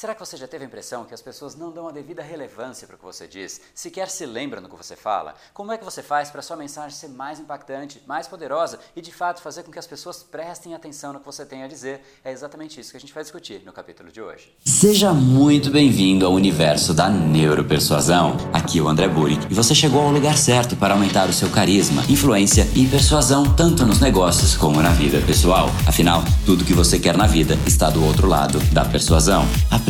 Será que você já teve a impressão que as pessoas não dão a devida relevância para o que você diz, sequer se lembram do que você fala? Como é que você faz para sua mensagem ser mais impactante, mais poderosa e de fato fazer com que as pessoas prestem atenção no que você tem a dizer? É exatamente isso que a gente vai discutir no capítulo de hoje. Seja muito bem-vindo ao universo da neuropersuasão. Aqui é o André Buri e você chegou ao lugar certo para aumentar o seu carisma, influência e persuasão tanto nos negócios como na vida pessoal. Afinal, tudo que você quer na vida está do outro lado da persuasão. A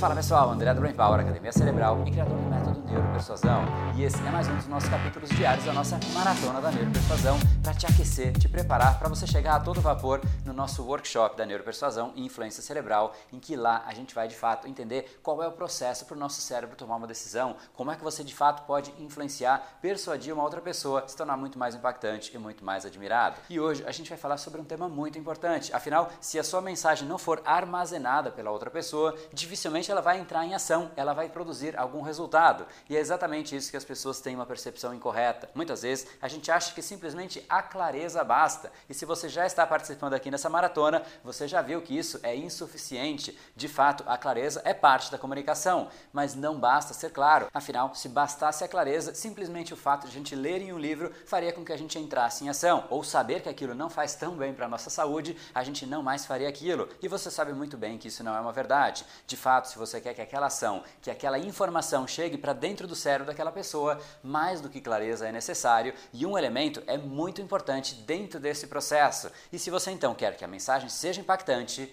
Fala pessoal, André do Brain Power, Academia Cerebral e criador do método Neuropersuasão. E esse é mais um dos nossos capítulos diários da nossa Maratona da Neuropersuasão para te aquecer, te preparar para você chegar a todo vapor no nosso workshop da Neuropersuasão e Influência Cerebral, em que lá a gente vai de fato entender qual é o processo para o nosso cérebro tomar uma decisão, como é que você de fato pode influenciar, persuadir uma outra pessoa, se tornar muito mais impactante e muito mais admirado. E hoje a gente vai falar sobre um tema muito importante. Afinal, se a sua mensagem não for armazenada pela outra pessoa, dificilmente ela vai entrar em ação, ela vai produzir algum resultado. E é exatamente isso que as pessoas têm uma percepção incorreta. Muitas vezes a gente acha que simplesmente a clareza basta. E se você já está participando aqui nessa maratona, você já viu que isso é insuficiente. De fato, a clareza é parte da comunicação, mas não basta ser claro. Afinal, se bastasse a clareza, simplesmente o fato de a gente ler em um livro faria com que a gente entrasse em ação. Ou saber que aquilo não faz tão bem para a nossa saúde, a gente não mais faria aquilo. E você sabe muito bem que isso não é uma verdade. De fato, se você quer que aquela ação, que aquela informação chegue para dentro do cérebro daquela pessoa, mais do que clareza é necessário e um elemento é muito importante dentro desse processo. E se você então quer que a mensagem seja impactante,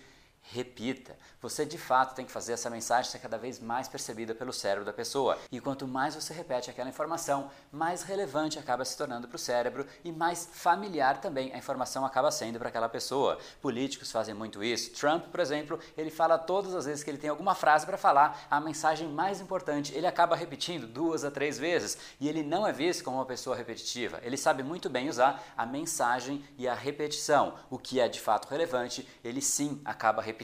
repita. Você de fato tem que fazer essa mensagem ser cada vez mais percebida pelo cérebro da pessoa. E quanto mais você repete aquela informação, mais relevante acaba se tornando para o cérebro e mais familiar também a informação acaba sendo para aquela pessoa. Políticos fazem muito isso. Trump, por exemplo, ele fala todas as vezes que ele tem alguma frase para falar, a mensagem mais importante, ele acaba repetindo duas a três vezes e ele não é visto como uma pessoa repetitiva. Ele sabe muito bem usar a mensagem e a repetição. O que é de fato relevante, ele sim acaba repetindo.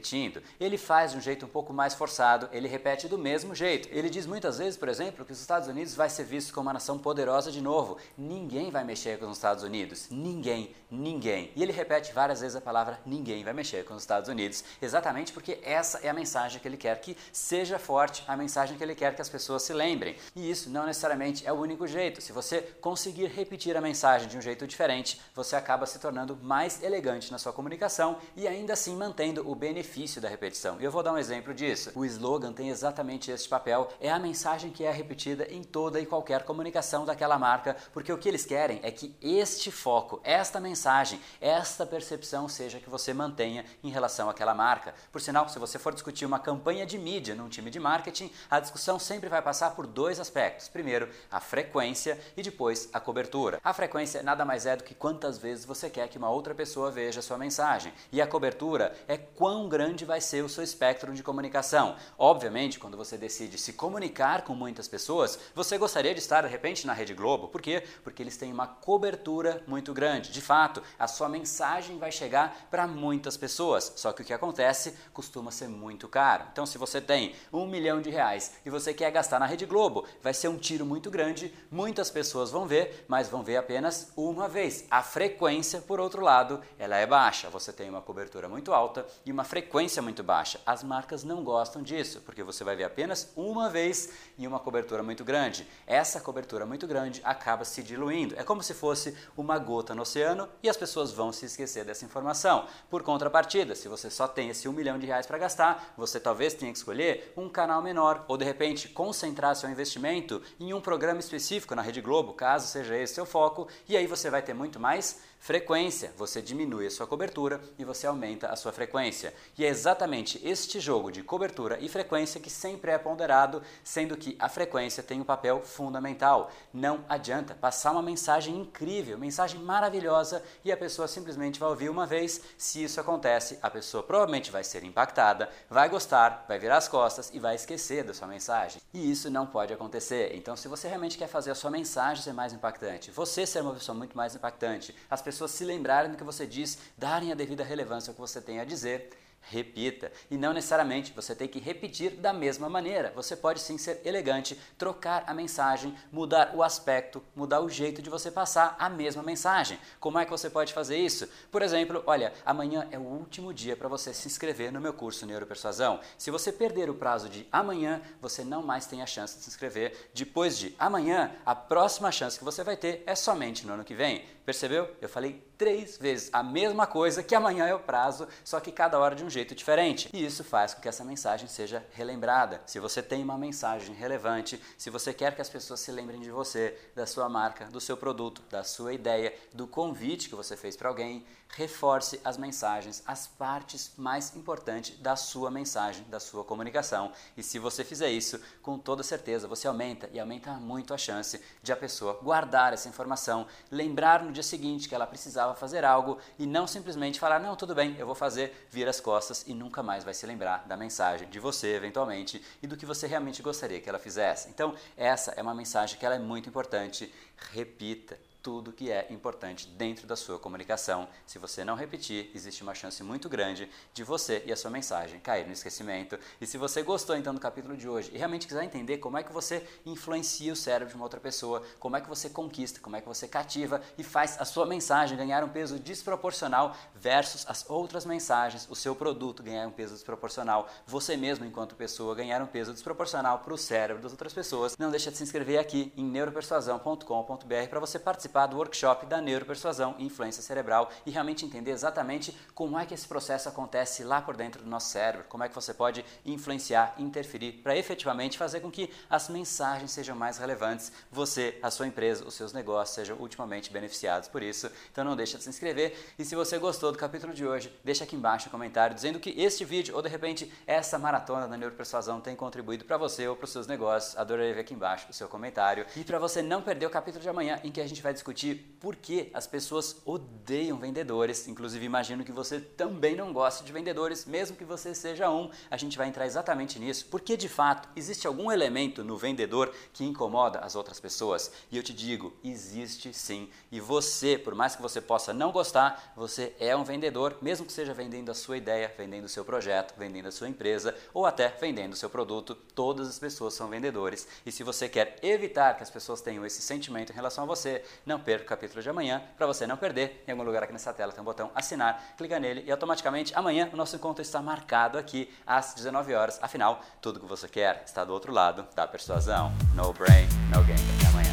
Ele faz de um jeito um pouco mais forçado, ele repete do mesmo jeito. Ele diz muitas vezes, por exemplo, que os Estados Unidos vai ser visto como uma nação poderosa de novo. Ninguém vai mexer com os Estados Unidos. Ninguém, ninguém. E ele repete várias vezes a palavra ninguém vai mexer com os Estados Unidos, exatamente porque essa é a mensagem que ele quer que seja forte, a mensagem que ele quer que as pessoas se lembrem. E isso não necessariamente é o único jeito. Se você conseguir repetir a mensagem de um jeito diferente, você acaba se tornando mais elegante na sua comunicação e ainda assim mantendo o benefício da repetição. E eu vou dar um exemplo disso. O slogan tem exatamente este papel, é a mensagem que é repetida em toda e qualquer comunicação daquela marca, porque o que eles querem é que este foco, esta mensagem, esta percepção seja que você mantenha em relação àquela marca. Por sinal, se você for discutir uma campanha de mídia num time de marketing, a discussão sempre vai passar por dois aspectos. Primeiro, a frequência e depois a cobertura. A frequência nada mais é do que quantas vezes você quer que uma outra pessoa veja a sua mensagem. E a cobertura é quão grande vai ser o seu espectro de comunicação. Obviamente, quando você decide se comunicar com muitas pessoas, você gostaria de estar de repente na Rede Globo. Por quê? Porque eles têm uma cobertura muito grande. De fato, a sua mensagem vai chegar para muitas pessoas. Só que o que acontece costuma ser muito caro. Então, se você tem um milhão de reais e você quer gastar na Rede Globo, vai ser um tiro muito grande. Muitas pessoas vão ver, mas vão ver apenas uma vez. A frequência, por outro lado, ela é baixa. Você tem uma cobertura muito alta e uma frequência muito baixa. As marcas não gostam disso, porque você vai ver apenas uma vez e uma cobertura muito grande. Essa cobertura muito grande acaba se diluindo. É como se fosse uma gota no oceano e as pessoas vão se esquecer dessa informação. Por contrapartida, se você só tem esse um milhão de reais para gastar, você talvez tenha que escolher um canal menor ou de repente concentrar seu investimento em um programa específico na Rede Globo, caso seja esse seu foco, e aí você vai ter muito mais frequência. Você diminui a sua cobertura e você aumenta a sua frequência. E é exatamente este jogo de cobertura e frequência que sempre é ponderado, sendo que a frequência tem um papel fundamental. Não adianta passar uma mensagem incrível, mensagem maravilhosa e a pessoa simplesmente vai ouvir uma vez. Se isso acontece, a pessoa provavelmente vai ser impactada, vai gostar, vai virar as costas e vai esquecer da sua mensagem. E isso não pode acontecer. Então, se você realmente quer fazer a sua mensagem ser mais impactante, você ser uma pessoa muito mais impactante, as pessoas se lembrarem do que você diz, darem a devida relevância ao que você tem a dizer, repita. E não necessariamente você tem que repetir da mesma maneira. Você pode sim ser elegante, trocar a mensagem, mudar o aspecto, mudar o jeito de você passar a mesma mensagem. Como é que você pode fazer isso? Por exemplo, olha, amanhã é o último dia para você se inscrever no meu curso Neuropersuasão. Se você perder o prazo de amanhã, você não mais tem a chance de se inscrever. Depois de amanhã, a próxima chance que você vai ter é somente no ano que vem. Percebeu? Eu falei três vezes a mesma coisa que amanhã é o prazo, só que cada hora de um jeito diferente. E isso faz com que essa mensagem seja relembrada. Se você tem uma mensagem relevante, se você quer que as pessoas se lembrem de você, da sua marca, do seu produto, da sua ideia, do convite que você fez para alguém, reforce as mensagens, as partes mais importantes da sua mensagem, da sua comunicação. E se você fizer isso, com toda certeza você aumenta e aumenta muito a chance de a pessoa guardar essa informação, lembrar no dia seguinte que ela precisava fazer algo e não simplesmente falar: "Não, tudo bem, eu vou fazer", vira as costas e nunca mais vai se lembrar da mensagem de você eventualmente e do que você realmente gostaria que ela fizesse. Então, essa é uma mensagem que ela é muito importante. Repita tudo que é importante dentro da sua comunicação. Se você não repetir, existe uma chance muito grande de você e a sua mensagem cair no esquecimento. E se você gostou então do capítulo de hoje e realmente quiser entender como é que você influencia o cérebro de uma outra pessoa, como é que você conquista, como é que você cativa e faz a sua mensagem ganhar um peso desproporcional versus as outras mensagens, o seu produto ganhar um peso desproporcional, você mesmo enquanto pessoa ganhar um peso desproporcional para o cérebro das outras pessoas, não deixa de se inscrever aqui em neuropersuasão.com.br para você participar participar do workshop da neuropersuasão e influência cerebral e realmente entender exatamente como é que esse processo acontece lá por dentro do nosso cérebro, como é que você pode influenciar, interferir para efetivamente fazer com que as mensagens sejam mais relevantes, você, a sua empresa, os seus negócios sejam ultimamente beneficiados por isso. Então não deixa de se inscrever e se você gostou do capítulo de hoje, deixa aqui embaixo um comentário dizendo que este vídeo ou de repente essa maratona da neuropersuasão tem contribuído para você ou para os seus negócios. Adoraria ver aqui embaixo o seu comentário. E para você não perder o capítulo de amanhã em que a gente vai discutir por que as pessoas odeiam vendedores. Inclusive, imagino que você também não gosta de vendedores, mesmo que você seja um. A gente vai entrar exatamente nisso, porque de fato existe algum elemento no vendedor que incomoda as outras pessoas. E eu te digo, existe sim. E você, por mais que você possa não gostar, você é um vendedor, mesmo que seja vendendo a sua ideia, vendendo o seu projeto, vendendo a sua empresa ou até vendendo o seu produto. Todas as pessoas são vendedores. E se você quer evitar que as pessoas tenham esse sentimento em relação a você, não perca o capítulo de amanhã. Para você não perder, em algum lugar aqui nessa tela tem um botão assinar, clica nele e automaticamente amanhã o nosso encontro está marcado aqui às 19 horas. Afinal, tudo que você quer está do outro lado da persuasão. No brain, no game. Até amanhã.